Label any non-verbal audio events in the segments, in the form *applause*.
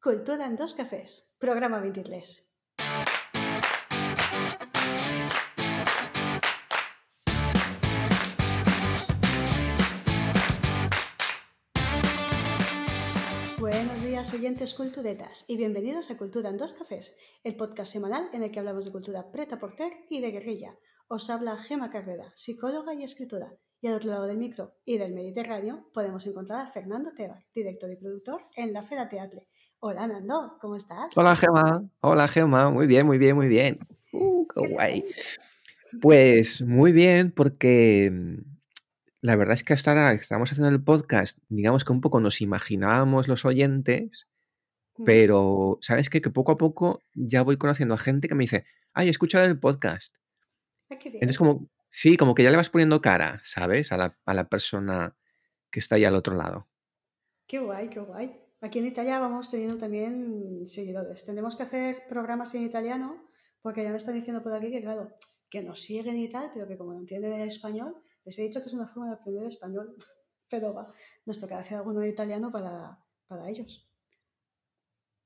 Cultura en dos cafés, programa 23. Buenos días oyentes culturetas y bienvenidos a Cultura en dos cafés, el podcast semanal en el que hablamos de cultura preta porter y de guerrilla. Os habla Gema Carrera, psicóloga y escritora. Y al otro lado del micro y del Mediterráneo podemos encontrar a Fernando Tebar, director y productor en la Fera Teatre. Hola Nando, ¿cómo estás? Hola Gema, hola Gema, muy bien, muy bien, muy bien. Uh, qué guay. Pues muy bien, porque mm, la verdad es que hasta ahora que estamos haciendo el podcast, digamos que un poco nos imaginábamos los oyentes, pero ¿sabes qué? Que poco a poco ya voy conociendo a gente que me dice, ay, he escuchado el podcast. ah, qué bien. Entonces como, sí, como que ya le vas poniendo cara, ¿sabes? A la, a la persona que está ahí al otro lado. Qué guay, qué guay. Aquí en Italia vamos teniendo también seguidores. Tendremos que hacer programas en italiano porque ya me están diciendo por aquí que, claro, que nos siguen y tal, pero que como no entienden el español, les he dicho que es una forma de aprender español. *laughs* Pero va, nos toca hacer alguno en italiano para, para ellos.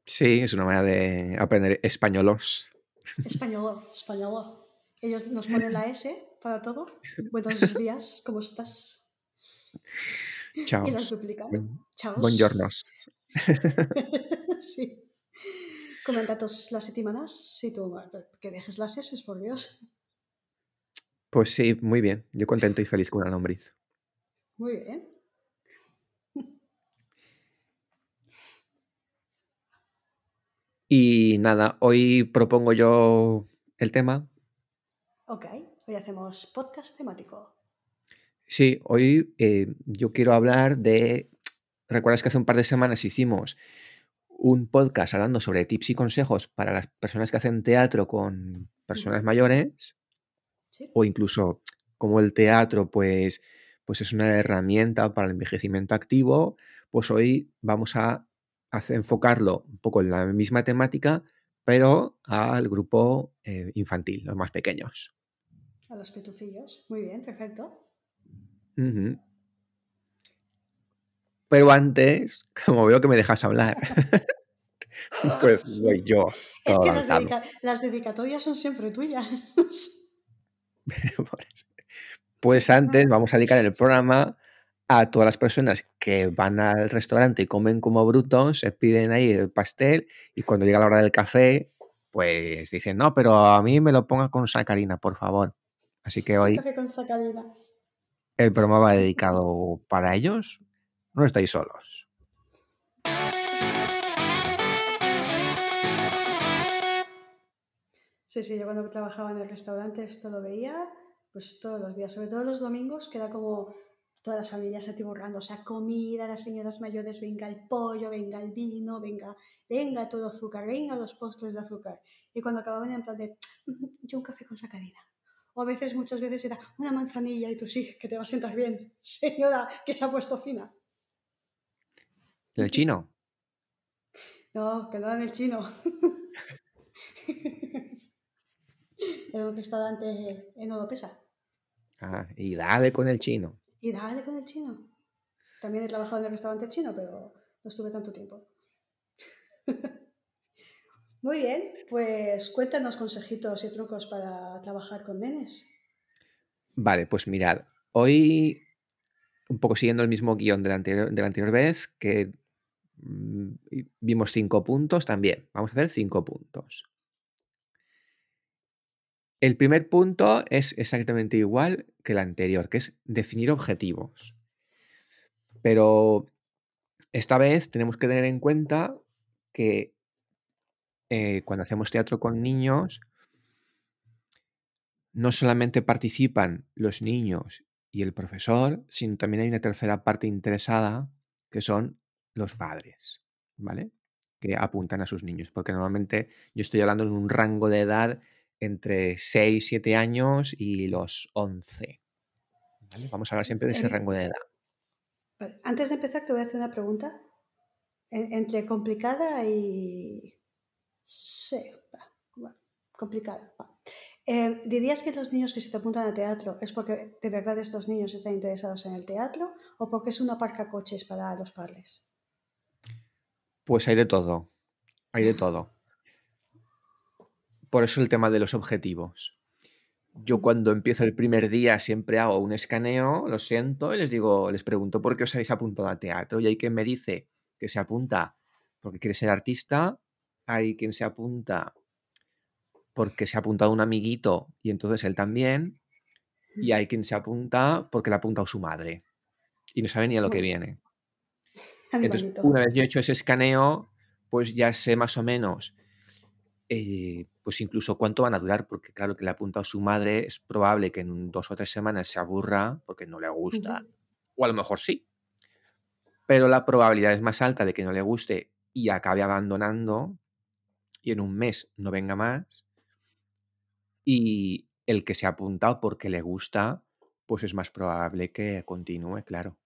Sí, es una manera de aprender españolos. Español, español. Ellos nos ponen la S para todo. Buenos *laughs* días, ¿cómo estás? Chao. Y las duplican. Buen- Chao. Buongiornos. *laughs* sí. Comentatos las semanas y tú, que dejes las S, por Dios. Pues sí, muy bien. Yo contento y feliz con una lombriz. Muy bien. Y nada, hoy propongo yo el tema. Ok, hoy hacemos podcast temático. Sí, hoy eh, yo quiero hablar de... ¿Recuerdas que hace un par de semanas hicimos un podcast hablando sobre tips y consejos para las personas que hacen teatro con personas mayores? Sí. O incluso como el teatro, pues, pues es una herramienta para el envejecimiento activo, pues hoy vamos a hacer- enfocarlo un poco en la misma temática, pero al grupo eh, infantil, los más pequeños. A los pitufillos. Muy bien, perfecto. Pero antes, como veo que me dejas hablar, *laughs* pues voy yo. Es que las, lanzado. dedica- las dedicatorias son siempre tuyas. *laughs* Por eso. Pues antes vamos a dedicar el programa a todas las personas que van al restaurante y comen como brutos, se piden ahí el pastel y cuando llega la hora del café, pues dicen, no, pero a mí me lo ponga con sacarina, por favor. Así que hoy café con sacarina. el programa va dedicado para ellos. No estáis solos. Sí, sí, yo cuando trabajaba en el restaurante esto lo veía pues todos los días, sobre todo los domingos, que era como todas las familias atiborrándose a comida, las señoras mayores, venga el pollo, venga el vino, venga, venga todo azúcar, venga los postres de azúcar. Y cuando acababan en plan de, yo un café con sacarina. O a veces, muchas veces era una manzanilla y tú sí, que te va a sentar bien, *laughs* señora, que se ha puesto fina. *laughs* ¿El chino? No, que no era en el chino. Era un restaurante en Oropesa. Ah, y dale con el chino. Y dale con el chino. También he trabajado en el restaurante chino, pero no estuve tanto tiempo. *laughs* Muy bien, pues cuéntanos consejitos y trucos para trabajar con nenes. Vale, pues mirad, hoy un poco siguiendo el mismo guion de la anterior, de la anterior vez, que vimos cinco puntos también. Vamos a hacer cinco puntos. El primer punto es exactamente igual que el anterior, que es definir objetivos. Pero esta vez tenemos que tener en cuenta que eh, cuando hacemos teatro con niños, no solamente participan los niños y el profesor, sino también hay una tercera parte interesada, que son los padres, ¿vale? Que apuntan a sus niños, porque normalmente yo estoy hablando en un rango de edad entre 6, 7 años y los 11. ¿vale? Vamos a hablar siempre de ese Eh, rango de edad. Antes de empezar, te voy a hacer una pregunta. En- entre complicada y. Sí, va, va, complicada. va. Eh, ¿Dirías que los niños que se te apuntan a teatro es porque de verdad estos niños están interesados en el teatro o porque es una parca coches para los padres? Pues hay de todo. Hay de todo. Por eso el tema de los objetivos. Yo cuando empiezo el primer día siempre hago un escaneo, lo siento, y les digo, les pregunto por qué os habéis apuntado a teatro. Y hay quien me dice que se apunta porque quiere ser artista, hay quien se apunta porque se ha apuntado un amiguito y entonces él también, y hay quien se apunta porque le ha apuntado su madre y no sabe ni a lo que viene. *laughs* Entonces, una vez yo he hecho ese escaneo, pues ya sé más o menos, eh, pues incluso cuánto van a durar, porque claro que le ha apuntado su madre, es probable que en dos o tres semanas se aburra porque no le gusta, o a lo mejor sí, pero la probabilidad es más alta de que no le guste y acabe abandonando y en un mes no venga más y el que se ha apuntado porque le gusta, pues es más probable que continúe, claro.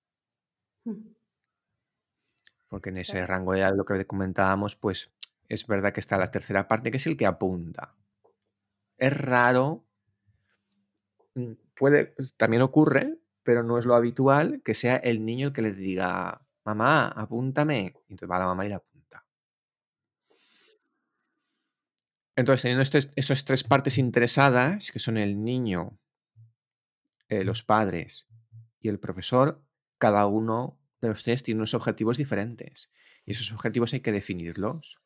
Porque en ese rango de edad, lo que comentábamos, pues es verdad que está la tercera parte, que es el que apunta. Es raro, mm, puede, pues, también ocurre, pero no es lo habitual que sea el niño el que le diga, mamá, apúntame. Y entonces va la mamá y la apunta. Entonces, teniendo esas tres partes interesadas, que son el niño, eh, los padres y el profesor, cada uno de los tres tiene unos objetivos diferentes. Y esos objetivos hay que definirlos.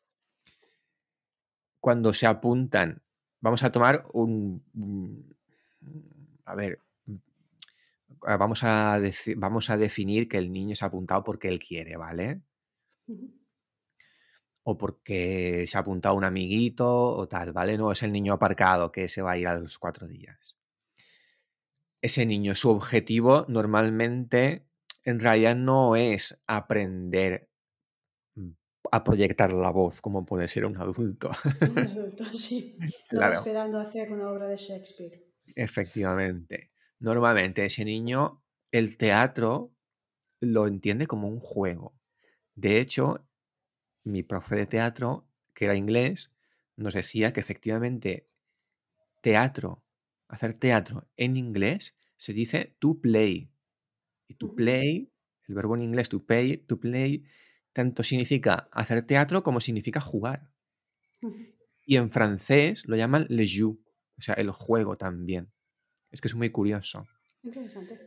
Cuando se apuntan, vamos a tomar un... a ver, vamos a, vamos a definir que el niño se ha apuntado porque él quiere, ¿vale? o porque se ha apuntado un amiguito o tal, ¿vale? No es el niño aparcado que se va a ir a los cuatro días. Ese niño, su objetivo normalmente en realidad no es aprender mm, a proyectar la voz como puede ser un adulto. Un *laughs* adulto, sí. Claro. esperando hacer una obra de Shakespeare. Efectivamente. Normalmente ese niño, el teatro lo entiende como un juego. De hecho, mi profe de teatro, que era inglés, nos decía que efectivamente teatro, hacer teatro en inglés se dice to play. Y to play, el verbo en inglés to pay, to play, tanto significa hacer teatro como significa jugar. Y en francés lo llaman le jeu, o sea, el juego también. Es que es muy curioso. Interesante.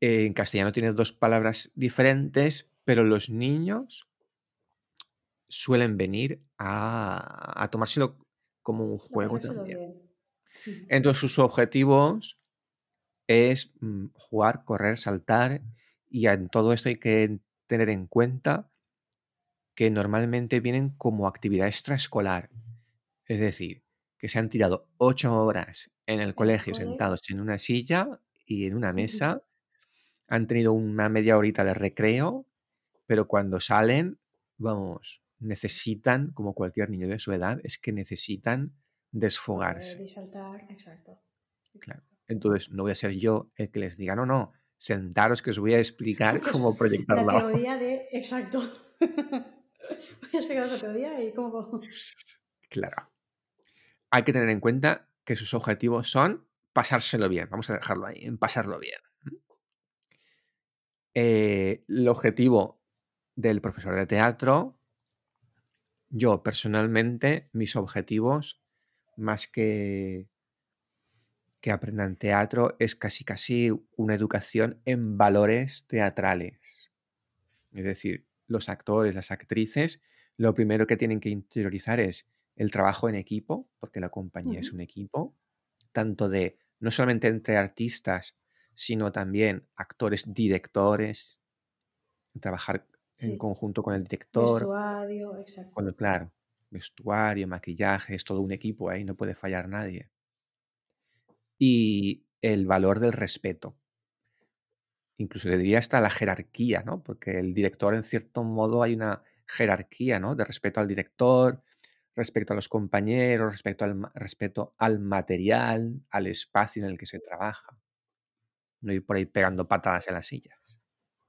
En castellano tiene dos palabras diferentes, pero los niños suelen venir a, tomárselo como un juego también. Entonces sus objetivos es mm, jugar, correr, saltar y en todo esto hay que tener en cuenta que normalmente vienen como actividad extraescolar. Es decir, que se han tirado ocho horas en el colegio sentados en una silla y en una mesa, han tenido una media horita de recreo pero cuando salen, vamos, necesitan, como cualquier niño de su edad, es que necesitan desfogarse. saltar, exacto. Claro. Entonces, no voy a ser yo el que les diga, no, no, sentaros que os voy a explicar *laughs* cómo proyectar la, la teoría de, exacto. *laughs* voy a explicaros la teoría y cómo... *laughs* Claro. Hay que tener en cuenta que sus objetivos son pasárselo bien, vamos a dejarlo ahí, en pasarlo bien. Eh, el objetivo del profesor de teatro, yo personalmente, mis objetivos, más que que aprendan teatro, es casi casi una educación en valores teatrales. Es decir, los actores, las actrices, lo primero que tienen que interiorizar es el trabajo en equipo, porque la compañía es un equipo, tanto de no solamente entre artistas, sino también actores, directores, trabajar en conjunto con el director. Vestuario, exacto. claro, vestuario, maquillaje, es todo un equipo ahí, no puede fallar nadie. Y el valor del respeto. Incluso le diría hasta la jerarquía, ¿no? Porque el director, en cierto modo, hay una jerarquía, ¿no? De respeto al director, respecto a los compañeros, respecto al, respeto al material, al espacio en el que se trabaja. No ir por ahí pegando patadas en las sillas.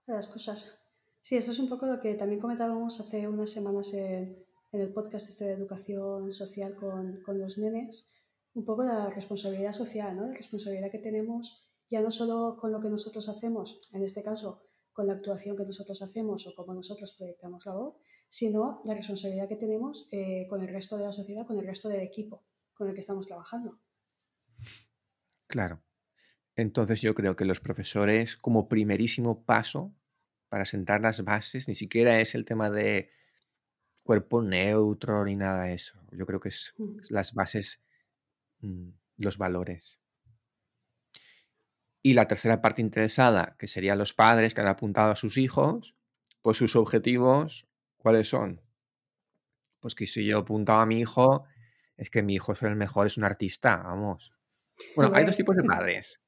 Las cosas. Sí, esto es un poco lo que también comentábamos hace unas semanas en, el podcast este de educación social con, con, los nenes, un poco la responsabilidad social, ¿no? La responsabilidad que tenemos ya no solo con lo que nosotros hacemos, en este caso con la actuación que nosotros hacemos o como nosotros proyectamos la voz, sino la responsabilidad que tenemos eh, con el resto de la sociedad, con el resto del equipo con el que estamos trabajando. Claro. Entonces yo creo que los profesores, como primerísimo paso para sentar las bases, ni siquiera es el tema de cuerpo neutro ni nada de eso. Yo creo que es Mm. las bases, los valores. Y la tercera parte interesada, que serían los padres que han apuntado a sus hijos, pues sus objetivos, ¿cuáles son? Pues que si yo apuntaba a mi hijo, es que mi hijo es el mejor, es un artista, vamos. Bueno, hay dos tipos de *laughs* padres,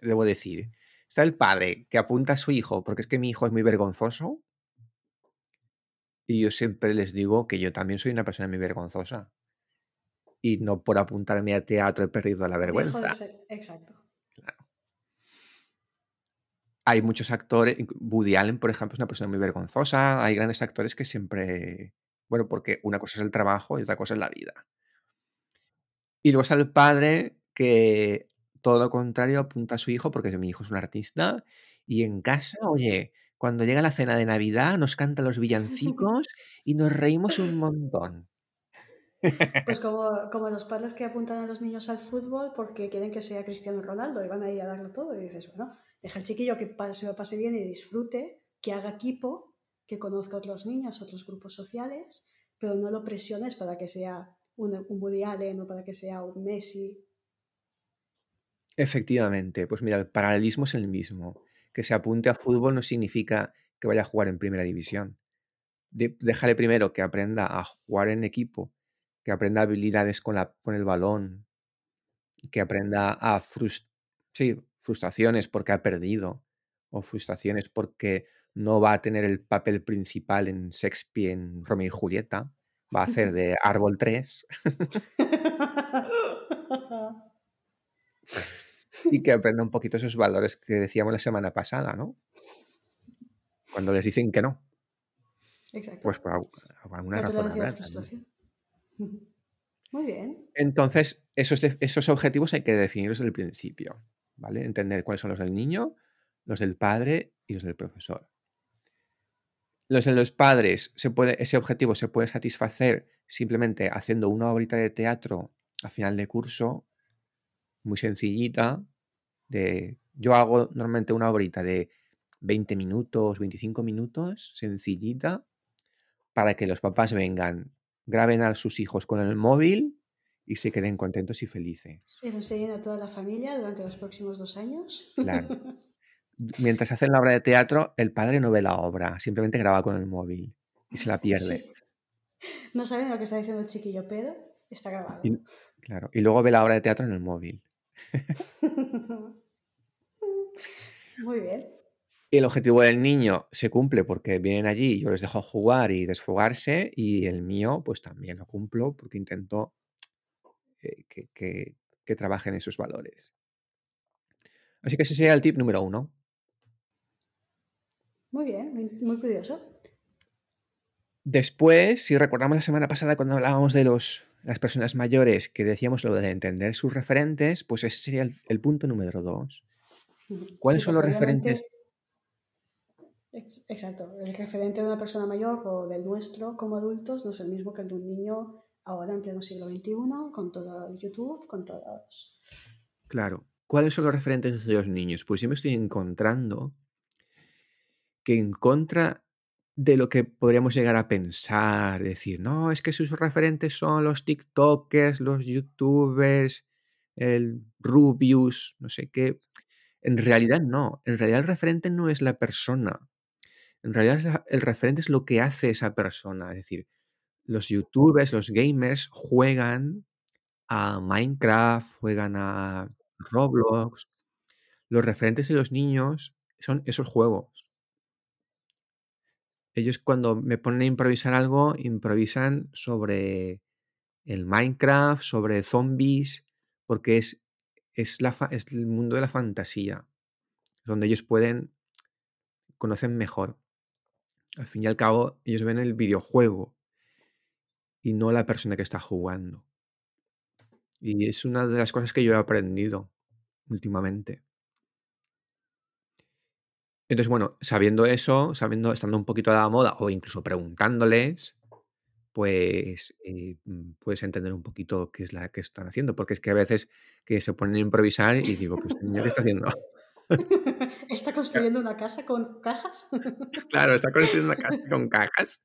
debo decir. Está el padre que apunta a su hijo porque es que mi hijo es muy vergonzoso. Y yo siempre les digo que yo también soy una persona muy vergonzosa. Y no por apuntarme a teatro he perdido la Dejo de vergüenza. ser, exacto. Hay muchos actores, Woody Allen, por ejemplo, es una persona muy vergonzosa. Hay grandes actores que siempre, bueno, porque una cosa es el trabajo y otra cosa es la vida. Y luego está el padre que todo lo contrario apunta a su hijo porque mi hijo es un artista y en casa, oye, cuando llega la cena de Navidad nos cantan los *laughs* villancicos y nos reímos un *laughs* montón. Pues como, como los padres que apuntan a los niños al fútbol porque quieren que sea Cristiano Ronaldo y van ahí a darlo todo. Y dices, bueno, deja al chiquillo que se lo pase bien y disfrute, que haga equipo, que conozca a otros niños, otros grupos sociales, pero no lo presiones para que sea un, un Allen o para que sea un Messi. Efectivamente, pues mira, el paralelismo es el mismo. Que se apunte a fútbol no significa que vaya a jugar en primera división. Déjale primero que aprenda a jugar en equipo, que aprenda habilidades con, la, con el balón, que aprenda a sí, frustraciones porque ha perdido o frustraciones porque no va a tener el papel principal en Shakespeare, en Romeo y Julieta, va a hacer de Árbol 3 y que aprenda un poquito esos valores que decíamos la semana pasada, ¿no? Cuando les dicen que no, Exacto. pues por algu- por alguna razón tolerancia a la habrá también. frustración. Muy bien. Entonces, esos, esos objetivos hay que definirlos desde el principio, ¿vale? Entender cuáles son los del niño, los del padre y los del profesor. Los de los padres, se puede, ese objetivo se puede satisfacer simplemente haciendo una horita de teatro a final de curso, muy sencillita. De, yo hago normalmente una horita de 20 minutos, 25 minutos, sencillita, para que los papás vengan, graben a sus hijos con el móvil y se queden contentos y felices. Enseñen a toda la familia durante los próximos dos años. Claro. *laughs* Mientras hacen la obra de teatro, el padre no ve la obra, simplemente graba con el móvil y se la pierde. Sí. No saben lo que está diciendo el chiquillo, pero está grabado. Y, claro, y luego ve la obra de teatro en el móvil. *laughs* Muy bien. Y el objetivo del niño se cumple porque vienen allí, yo les dejo jugar y desfogarse, y el mío, pues también lo cumplo porque intento eh, que, que- que trabajen esos valores. Así que ese sería el tip número uno. Muy bien, muy, curioso. Después, si recordamos la semana pasada cuando hablábamos de los, las personas mayores que decíamos lo de entender sus referentes, pues ese sería el, el punto número dos. ¿Cuáles Sí, son los referentes? Ex- Exacto, el referente de una persona mayor o del nuestro como adultos no es el mismo que el de un niño ahora en pleno siglo XXI, con todo el YouTube, con todos. Claro. ¿Cuáles son los referentes de los niños? Pues yo me estoy encontrando que en contra de lo que podríamos llegar a pensar, decir, no, es que sus referentes son los TikTokers, los YouTubers, el Rubius, no sé qué. En realidad no. En realidad el referente no es la persona. En realidad el referente es lo que hace esa persona. Es decir, los YouTubers, los gamers juegan a Minecraft, juegan a Roblox. Los referentes de los niños son esos juegos. Ellos cuando me ponen a improvisar algo, improvisan sobre el Minecraft, sobre zombies, porque es, es, la fa- es el mundo de la fantasía, donde ellos pueden, conocen mejor. Al fin y al cabo, ellos ven el videojuego y no la persona que está jugando. Y es una de las cosas que yo he aprendido últimamente. Entonces, bueno, sabiendo eso, sabiendo, estando un poquito a la moda o incluso preguntándoles, pues eh, mm, puedes entender un poquito qué es la que están haciendo, porque es que a veces que se ponen a improvisar y digo, pues qué está haciendo. *laughs* ¿Está construyendo una casa con cajas? *laughs* Claro, está construyendo una casa con cajas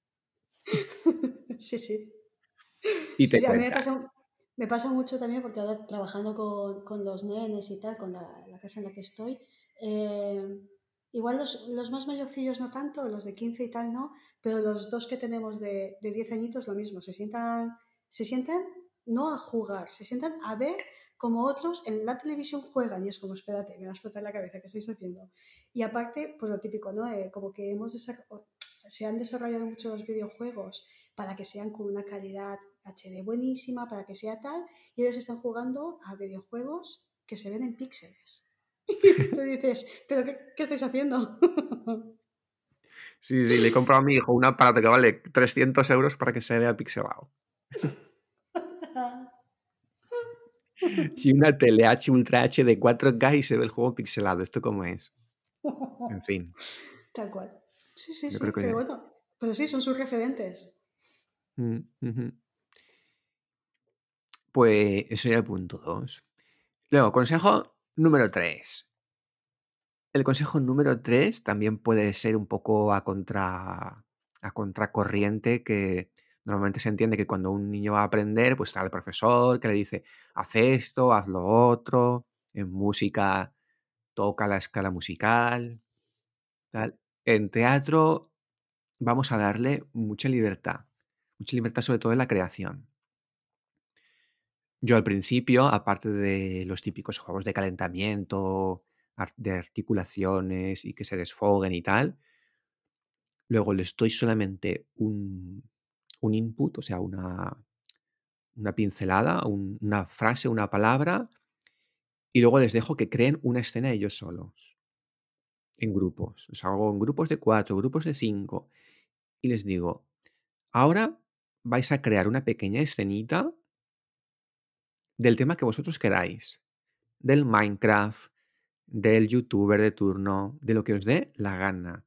*laughs* Sí, sí. y te sí, a mí me pasa, me pasa mucho también porque ahora trabajando con, con los nenes y tal, con la, la casa en la que estoy, eh, igual los, los más mayorcillos no tanto, los de 15 y tal no, pero los dos que tenemos de, de 10 añitos lo mismo, se sientan, se sientan no a jugar, se sientan a ver como otros en la televisión juegan y es como, espérate, me va a explotar la cabeza, ¿qué estáis haciendo? Y aparte, pues lo típico, ¿no? Eh, como que hemos se han desarrollado mucho los videojuegos para que sean con una calidad HD buenísima, para que sea tal, y ellos están jugando a videojuegos que se ven en píxeles. *laughs* Y tú dices, ¿pero qué, qué estáis haciendo? Sí, sí, le he comprado a mi hijo un aparato que vale 300 euros para que se vea pixelado. *laughs* Y una tele H Ultra H de 4K y se ve el juego pixelado. ¿Esto cómo es? En fin, Tal cual. Sí, sí, yo sí, pero bueno, pues sí, son sus referentes. Mm. Pues eso sería el punto 2. Luego, consejo número 3. El consejo número 3 también puede ser un poco a contra a contracorriente que normalmente se entiende que cuando un niño va a aprender, pues está el profesor que le dice, haz esto, haz lo otro, en música toca la escala musical, tal. En teatro vamos a darle mucha libertad, mucha libertad sobre todo en la creación. Yo al principio, aparte de los típicos juegos de calentamiento, de articulaciones y que se desfoguen y tal, luego les doy solamente un, un input, o sea, una, una pincelada, un- una frase, una palabra, y luego les dejo que creen una escena ellos solos, en grupos. Los hago en grupos de cuatro, grupos de cinco, y les digo, ahora vais a crear una pequeña escenita del tema que vosotros queráis, del Minecraft, del youtuber de turno, de lo que os dé la gana.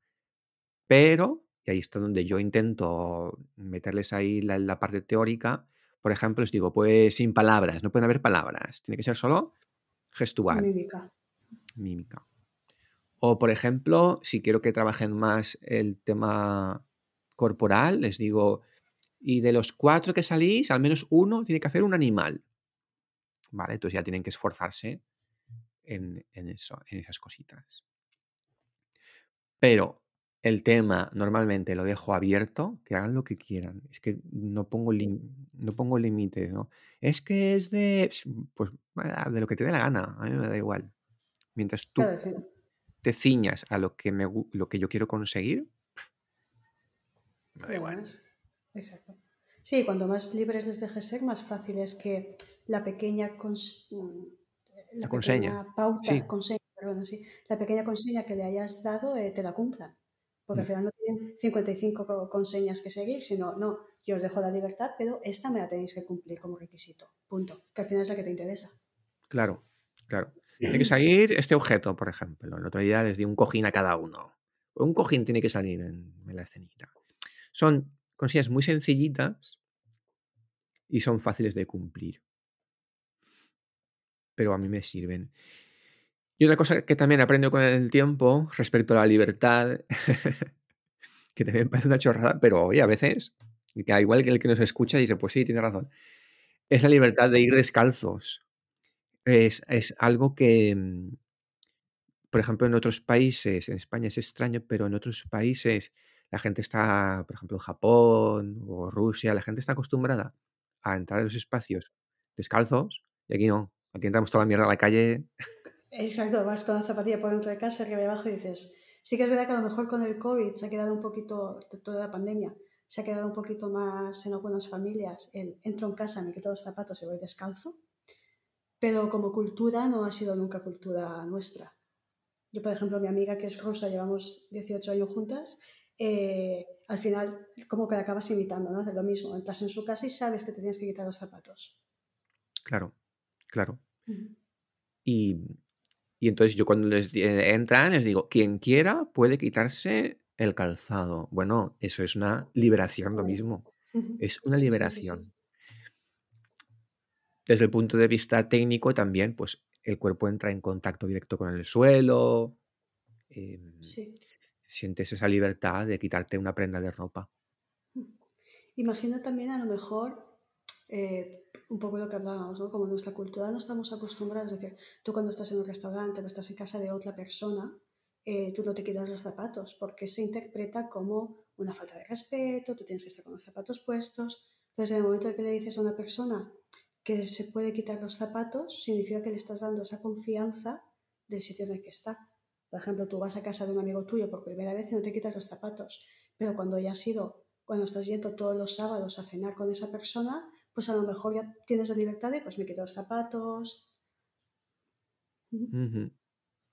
Pero, y ahí está donde yo intento meterles ahí la, la parte teórica, por ejemplo, les digo, pues sin palabras, no pueden haber palabras, tiene que ser solo gestual, Mímica. mímica. O, por ejemplo, si quiero que trabajen más el tema corporal, les digo, y de los cuatro que salís, al menos uno tiene que hacer un animal. ¿Vale? Entonces ya tienen que esforzarse en, en eso, en esas cositas. Pero el tema normalmente lo dejo abierto, que hagan lo que quieran. Es que no pongo, lim- no pongo límites, ¿no? Es que es de, pues, ah, de lo que te dé la gana, a mí me da igual. Mientras tú Claro, te ciñas a lo que, me, lo que yo quiero conseguir, me da igual. Exacto. Sí, cuanto más libres les dejes ser, más fácil es que la pequeña, cons- mm, La la conseña. pequeña pauta, Sí. conseña, perdón, sí, la pequeña consigna que le hayas dado eh, te la cumplan. Porque al final no tienen 55 co- conseñas que seguir, sino, no, yo os dejo la libertad, pero esta me la tenéis que cumplir como requisito. Punto. Que al final es la que te interesa. Claro, claro. Tiene que salir este objeto, por ejemplo. El otro día les di un cojín a cada uno. Un cojín tiene que salir en, en la escenita. Son cosillas muy sencillitas y son fáciles de cumplir. Pero a mí me sirven. Y otra cosa que también aprendo con el tiempo respecto a la libertad, *laughs* que también parece una chorrada, pero oye, a veces, que igual que el que nos escucha dice, pues sí, tiene razón, es la libertad de ir descalzos. Es, es algo que, mm, por ejemplo, en otros países, en España es extraño, pero en otros países la gente está, por ejemplo, en Japón o Rusia, la gente está acostumbrada a entrar en los espacios descalzos y aquí no. Aquí entramos toda la mierda a la calle. Exacto, vas con la zapatilla por dentro de casa, arriba y abajo y dices, sí que es verdad que a lo mejor con el COVID se ha quedado un poquito, toda la pandemia, se ha quedado un poquito más en algunas familias el entro en casa, me quito los zapatos y voy descalzo, pero como cultura no ha sido nunca cultura nuestra. Yo, por ejemplo, mi amiga que es rusa, llevamos 18 años juntas, eh, al final como que la acabas imitando, ¿no? Hacer lo mismo, entras en su casa y sabes que te tienes que quitar los zapatos. Claro, claro. Y Y entonces yo cuando les eh, entran les digo, quien quiera puede quitarse el calzado. Bueno, eso es una liberación lo mismo. *laughs* Es una liberación. Desde el punto de vista técnico también, pues el cuerpo entra en contacto directo con el suelo, em, Sí. sientes esa libertad de quitarte una prenda de ropa. Imagino también a lo mejor eh, un poco lo que hablábamos, ¿no? Como en nuestra cultura no estamos acostumbrados, es decir, tú cuando estás en un restaurante o estás en casa de otra persona, eh, tú no te quitas los zapatos porque se interpreta como una falta de respeto, tú tienes que estar con los zapatos puestos. Entonces, en el momento en que le dices a una persona que se puede quitar los zapatos, significa que le estás dando esa confianza del sitio en el que está. Por ejemplo, tú vas a casa de un amigo tuyo por primera vez y no te quitas los zapatos, pero cuando ya has ido, cuando estás yendo todos los sábados a cenar con esa persona, pues a lo mejor ya tienes la libertad de, pues me quito los zapatos.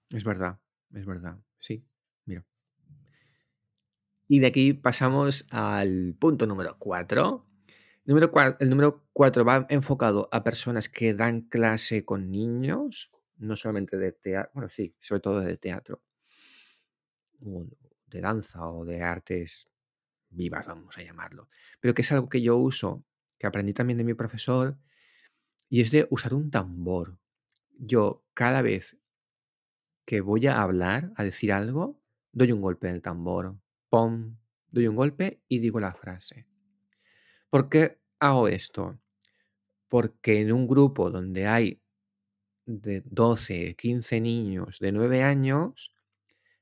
Es verdad, es verdad, sí. Mira. Y de aquí pasamos al punto número 4. Número cua- el número 4 va enfocado a personas que dan clase con niños, no solamente de teatro, bueno, sí, sobre todo de teatro, o de danza o de artes vivas, vamos a llamarlo. Pero que es algo que yo uso, que aprendí también de mi profesor, y es de usar un tambor. Yo cada vez que voy a hablar, a decir algo, doy un golpe en el tambor. ¡Pum! Doy un golpe y digo la frase. ¿Por qué hago esto? Porque en un grupo donde hay de 12, 15 niños de 9 años,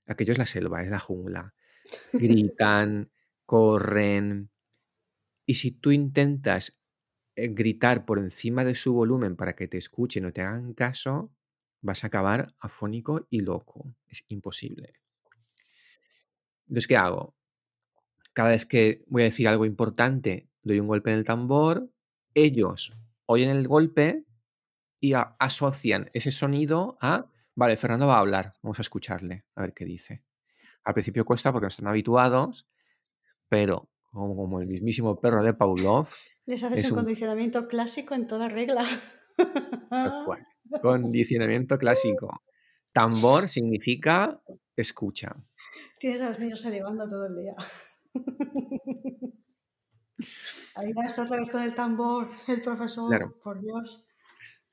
aquello es la selva, es la jungla. *laughs* Gritan, corren. Y si tú intentas eh, gritar por encima de su volumen para que te escuchen o te hagan caso, vas a acabar afónico y loco. Es imposible. Entonces, ¿qué hago? Cada vez que voy a decir algo importante, doy un golpe en el tambor, ellos oyen el golpe y asocian ese sonido a, vale, Fernando va a hablar, vamos a escucharle, a ver qué dice. Al principio cuesta porque no están habituados, pero como, como el mismísimo perro de Pavlov, Les haces es un un condicionamiento clásico en toda regla. *laughs* Condicionamiento clásico. Tambor significa escucha. Tienes a los niños salivando todo el día. *laughs* Ahí ya está otra vez con el tambor, el profesor, Claro. por Dios.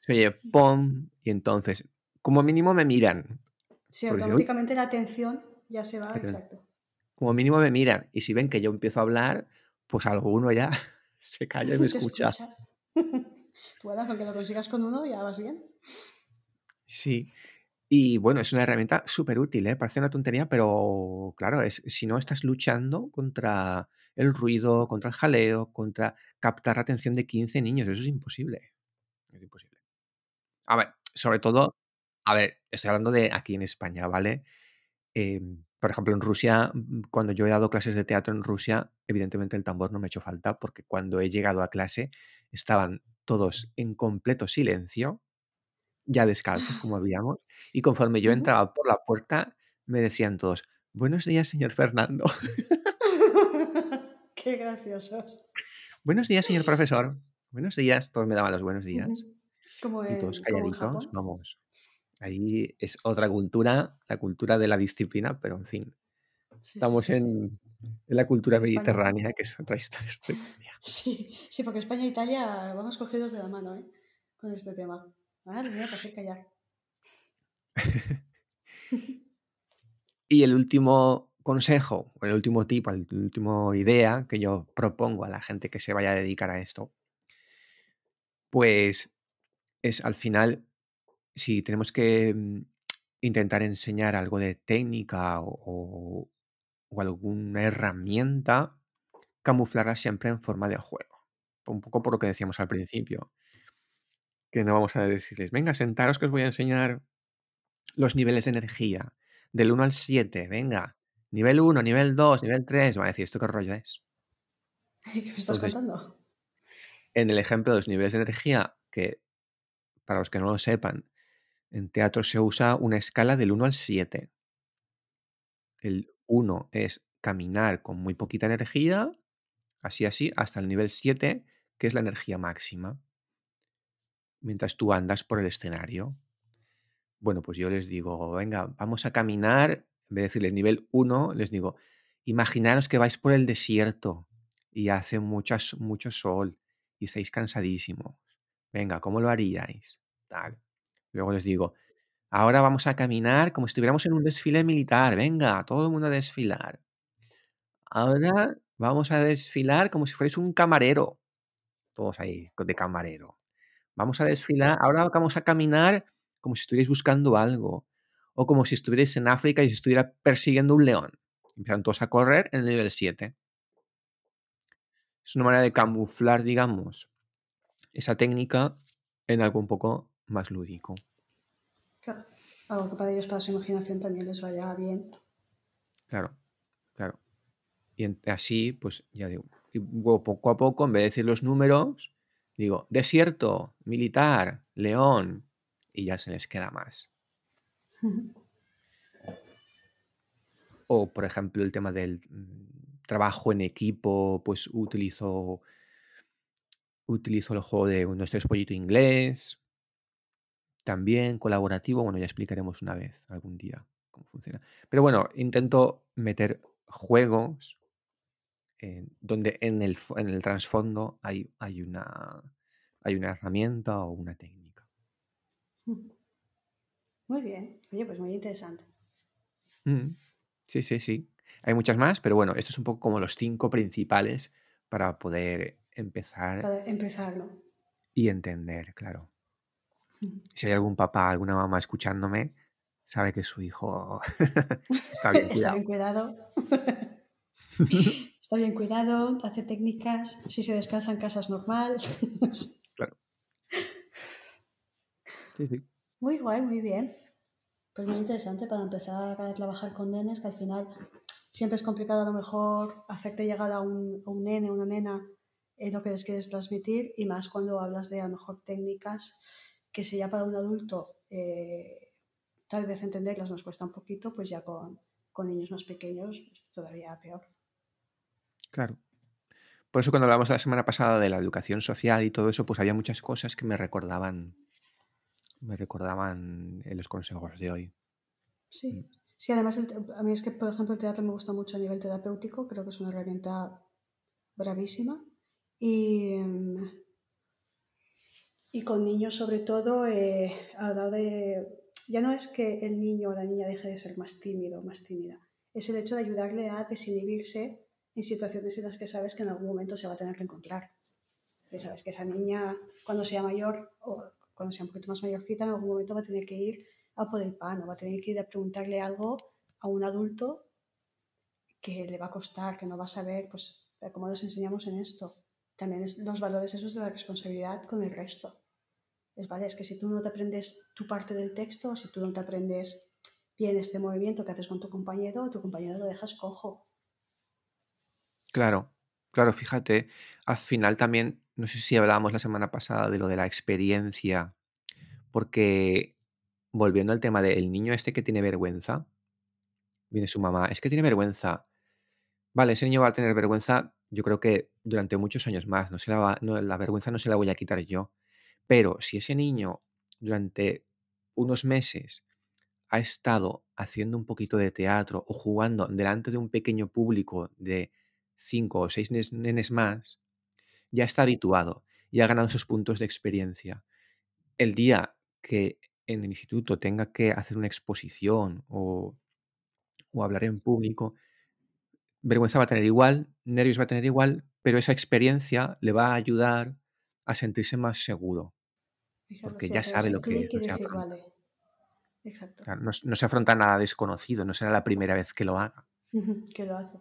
Se oye pom y entonces, como mínimo me miran. Sí, automáticamente la atención ya se va, exacto. Como mínimo me miran. Y si ven que yo empiezo a hablar, pues alguno ya *laughs* se calla y me *laughs* escucha. escucha. *laughs* Tú, bueno, con que lo consigas con uno ya vas bien. Sí. Y bueno, es una herramienta súper útil, ¿eh? Parece una tontería, pero claro, es, si no estás luchando contra el ruido, contra el jaleo, contra captar la atención de 15 niños, eso es imposible. Es imposible. A ver, sobre todo, a ver, estoy hablando de aquí en España, ¿vale? Em, por ejemplo, en Rusia, mm, cuando yo he dado clases de teatro en Rusia, evidentemente el tambor no me ha hecho falta porque cuando he llegado a clase estaban todos en completo silencio, ya descalzos como *gasps* habíamos, y conforme yo entraba por la puerta me decían todos, buenos días, señor Fernando. *laughs* Qué graciosos. *laughs* buenos días, señor profesor. Buenos días. Todos me daban los buenos días. Como Y todos calladitos, vamos. Ahí es otra cultura, la cultura de la disciplina, pero en fin, sí, estamos sí, sí. en, en la cultura España. mediterránea, que es otra *laughs* his- otra historia. *laughs* Sí, sí, porque España e Italia vamos cogidos de la mano, ¿eh? Con este tema. Madre mía, para hacer callar. *laughs* Y el último consejo, o el último tip, el último idea que yo propongo a la gente que se vaya a dedicar a esto, pues es al final, si tenemos que mm, intentar enseñar algo de técnica o, o- alguna herramienta, camuflarla siempre en forma de juego. Un poco por lo que decíamos al principio, que no vamos a decirles, venga, sentaros que os voy a enseñar los niveles de energía, del 1 al 7, venga, nivel 1, nivel 2, nivel 3, van a decir, ¿esto qué rollo es? *laughs* ¿Qué me estás Entonces, contando? en el ejemplo de los niveles de energía, que para los que no lo sepan, en teatro se usa una escala del 1 al 7. El 1 es caminar con muy poquita energía, así así, hasta el nivel 7, que es la energía máxima, mientras tú andas por el escenario. Bueno, pues yo les digo, venga, vamos a caminar, en vez de decirles nivel 1, les digo, imaginaros que vais por el desierto y hace muchas, mucho sol y estáis cansadísimos. Venga, ¿cómo lo haríais? Tal. Luego les digo, ahora vamos a caminar como si estuviéramos en un desfile militar. Venga, todo el mundo a desfilar. Ahora vamos a desfilar como si fuerais un camarero. Todos ahí de camarero. Vamos a desfilar, ahora vamos a caminar como si estuvierais buscando algo. O como si estuvierais en África y se estuviera persiguiendo un león. Empiezan todos a correr en el nivel 7. Es una manera de camuflar, digamos, esa técnica en algo un poco más lúdico. Claro. Algo que para ellos, para su imaginación, también les vaya bien. Claro, claro. Y así, pues ya digo, y luego poco a poco, en vez de decir los números, digo, desierto, militar, león, y ya se les queda más. *laughs* O, por ejemplo, el tema del mm, trabajo en equipo, pues utilizo, utilizo el juego de dos, tres, pollito inglés, también colaborativo, bueno, ya explicaremos una vez, algún día, cómo funciona. Pero bueno, intento meter juegos eh, donde en el, en el trasfondo hay, hay, una, hay una herramienta o una técnica. *laughs* Muy bien. Oye, pues muy interesante. Mm, Sí, sí, sí. Hay muchas más, pero bueno, estos son un poco como los cinco principales para poder empezar Para empezarlo. y entender, claro. Si hay algún papá, alguna mamá escuchándome, sabe que su hijo *laughs* está bien Está cuidado. bien cuidado. *laughs* Está bien cuidado, hace técnicas. Si se descalza en casa es normal. *laughs* Claro. Sí, sí. Muy guay, muy bien. Pues muy interesante para empezar a trabajar con nenes, que al final siempre es complicado a lo mejor hacerte llegar a un, a un nene, una nena, eh, lo que les quieres transmitir, y más cuando hablas de a lo mejor técnicas que si ya para un adulto eh, tal vez entenderlas nos cuesta un poquito, pues ya con, con niños más pequeños pues todavía peor. Claro. Por eso cuando hablamos la semana pasada de la educación social y todo eso, pues había muchas cosas que me recordaban, me recordaban en los consejos de hoy. Sí. Sí, además el a mí es que, por ejemplo, el teatro me gusta mucho a nivel terapéutico, creo que es una herramienta bravísima. Y, mm, y con niños sobre todo, eh, a la de... Ya no es que el niño o la niña deje de ser más tímido o más tímida, es el hecho de ayudarle a desinhibirse en situaciones en las que sabes que en algún momento se va a tener que encontrar. Sabes que esa niña, cuando sea mayor o cuando sea un poquito más mayorcita, en algún momento va a tener que ir a por el pan o va a tener que ir a preguntarle algo a un adulto que le va a costar, que no va a saber, pues, cómo nos enseñamos en esto. También es los valores esos de la responsabilidad con el resto. Es, vale, es que si tú no te aprendes tu parte del texto, si tú no te aprendes bien este movimiento que haces con tu compañero, tu compañero lo dejas cojo. Claro, claro, fíjate, al final también, no sé si hablábamos la semana pasada de lo de la experiencia, porque volviendo al tema del niño este que tiene vergüenza, viene su mamá, es que tiene vergüenza. Vale, ese niño va a tener vergüenza, yo creo que durante muchos años más, no se la, va- no, la vergüenza no se la voy a quitar yo. Pero si ese niño durante unos meses ha estado haciendo un poquito de teatro o jugando delante de un pequeño público de cinco o seis nes- nenes más, ya está habituado y ha ganado esos puntos de experiencia. El día que en el instituto tenga que hacer una exposición o, o hablar en público, vergüenza va a tener igual, nervios va a tener igual, pero esa experiencia le va a ayudar a sentirse más seguro, Exacto, porque ya sabe lo que se decir, vale. Exacto. Claro, no, no se afronta nada desconocido, no será la primera vez que lo haga. *laughs* que lo hace.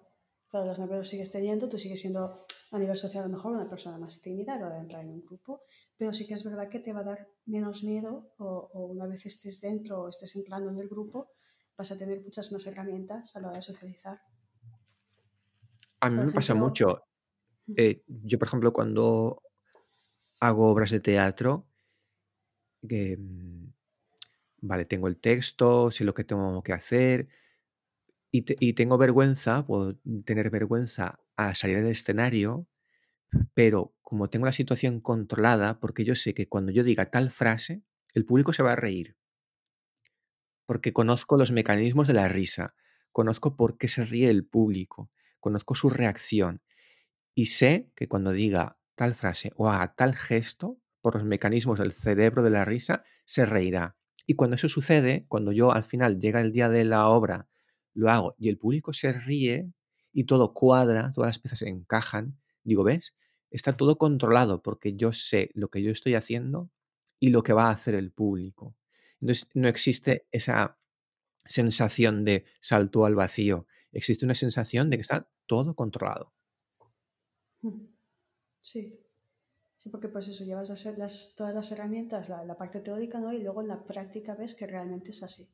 Claro, los nervios sigues teniendo, tú sigues siendo a nivel social a lo mejor una persona más tímida a la hora de entrar en un grupo, pero sí que es verdad que te va a dar menos miedo o, o una vez estés dentro o estés entrando en el grupo, vas a tener muchas más herramientas a la hora de socializar. A mí Por me pasa mucho. *laughs* eh, yo, por ejemplo, cuando hago obras de teatro, mm, vale, tengo el texto, sé lo que tengo que hacer y, te- y tengo vergüenza, puedo tener vergüenza a salir al escenario, pero como tengo la situación controlada, porque yo sé que cuando yo diga tal frase, el público se va a reír. porque conozco los mecanismos de la risa, conozco por qué se ríe el público, conozco su reacción y sé que cuando diga tal frase o haga tal gesto, por los mecanismos del cerebro de la risa, se reirá. Y cuando eso sucede, cuando yo al final llega el día de la obra, lo hago y el público se ríe y todo cuadra, todas las piezas encajan, digo, ¿ves? Está todo controlado porque yo sé lo que yo estoy haciendo y lo que va a hacer el público. Entonces no existe esa sensación de salto al vacío, existe una sensación de que está todo controlado. Sí. Sí, porque pues eso, llevas las, todas las herramientas, la, parte teórica, ¿no? Y luego en la práctica ves que realmente es así.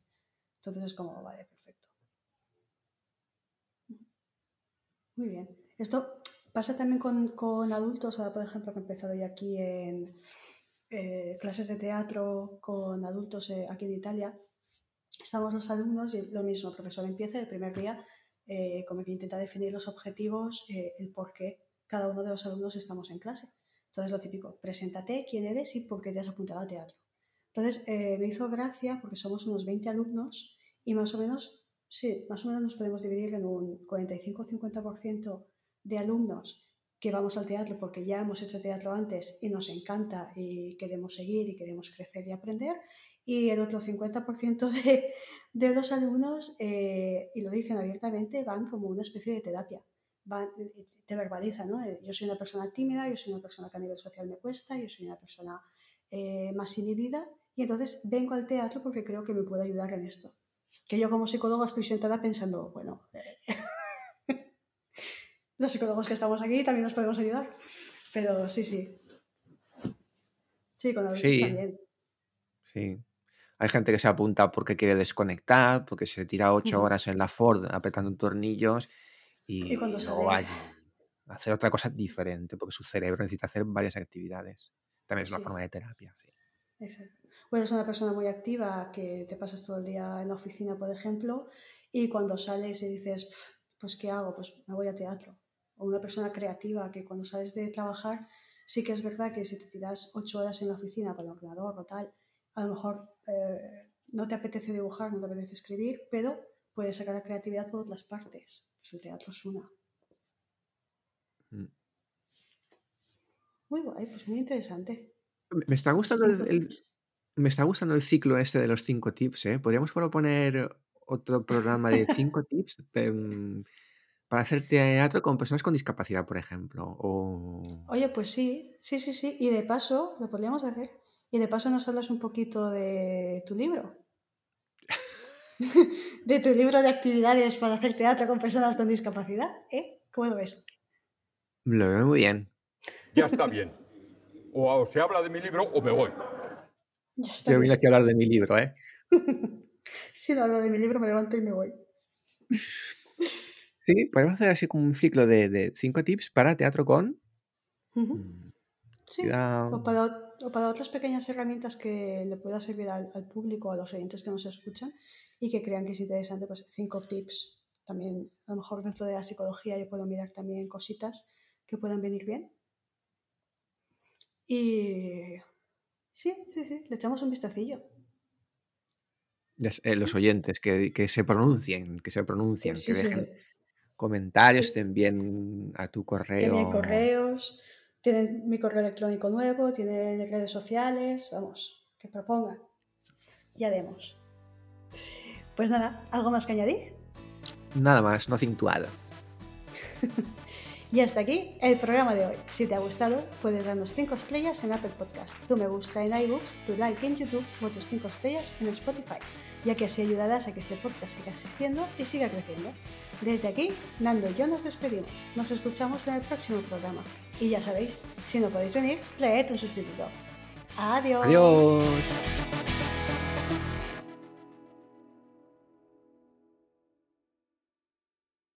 Entonces es como, vale, perfecto. Muy bien. Esto pasa también con, adultos, ahora por ejemplo que he empezado yo aquí en eh, clases de teatro con adultos eh, aquí en Italia. Estamos los alumnos y lo mismo, el profesor empieza el primer día eh, como que intenta definir los objetivos, el por qué cada uno de los alumnos estamos en clase. Entonces, lo típico, preséntate, quién eres y por qué te has apuntado a teatro. Entonces, eh, me hizo gracia porque somos unos 20 alumnos y más o menos, sí, más o menos nos podemos dividir en un 45-50% de alumnos que vamos al teatro porque ya hemos hecho teatro antes y nos encanta y queremos seguir y queremos crecer y aprender. Y el otro 50% de, de los alumnos, eh, y lo dicen abiertamente, van como una especie de terapia te verbaliza, ¿no? Eh, yo soy una persona tímida, yo soy una persona que a nivel social me cuesta, yo soy una persona eh, más inhibida y entonces vengo al teatro porque creo que me puede ayudar en esto. Que yo como psicóloga estoy sentada pensando, bueno, eh, *laughs* los psicólogos que estamos aquí también nos podemos ayudar, pero sí, sí. Sí, con adultos sí. también. Sí. Hay gente que se apunta porque quiere desconectar, porque se tira ocho horas en la Ford apretando tornillos y, cuando luego a hacer otra cosa diferente, porque su cerebro necesita hacer varias actividades. También es una forma de terapia. Exacto. Bueno, es una persona muy activa que te pasas todo el día en la oficina, por ejemplo, y cuando sales y dices, pues ¿qué hago? Pues me voy a teatro. O una persona creativa que cuando sales de trabajar, sí que es verdad que si te tiras ocho horas en la oficina con el ordenador o tal, a lo mejor eh, no te apetece dibujar, no te apetece escribir, pero puedes sacar la creatividad por otras partes. Pues el teatro es una. Mm. Muy guay, pues muy interesante. Me está gustando el, me está gustando el ciclo este de los cinco tips, ¿eh? Podríamos proponer otro programa de cinco *laughs* tips em, para hacer teatro con personas con discapacidad, por ejemplo. Oye, pues sí, sí, sí, sí. Y de paso, lo podríamos hacer. Y de paso nos hablas un poquito de tu libro. *laughs* de tu libro de actividades para hacer teatro con personas con discapacidad. ¿eh? ¿Cómo lo ves? Lo veo muy bien. Ya está bien. O se habla de mi libro o me voy. Ya está. Yo vine aquí a hablar de mi libro, ¿eh? *laughs* si no hablo de mi libro, me levanto y me voy. Sí, podemos hacer así como un ciclo de, cinco tips para teatro con. Sí, o para, otras pequeñas herramientas que le pueda servir al, al público, a los oyentes que nos escuchan, y que crean que es interesante, pues cinco tips. También, a lo mejor dentro de la psicología yo puedo mirar también cositas que puedan venir bien. Y sí, sí, sí, le echamos un vistacillo. Eh, los oyentes, que, se pronuncien, que se pronuncien, que dejen comentarios, te envíen a tu correo. Tienen correos, tienen mi correo electrónico nuevo, tienen redes sociales, vamos, que propongan. Ya demos. Pues nada, ¿algo más que añadir? Nada más, no cintuado. *laughs* y hasta aquí el programa de hoy. Si te ha gustado, puedes darnos 5 estrellas en Apple Podcast, tu me gusta en iBooks, tu like en YouTube o tus 5 estrellas en Spotify, ya que así ayudarás a que este podcast siga existiendo y siga creciendo. Desde aquí, Nando y yo nos despedimos. Nos escuchamos en el próximo programa. Y ya sabéis, si no podéis venir, traed un sustituto. Adiós. Adiós.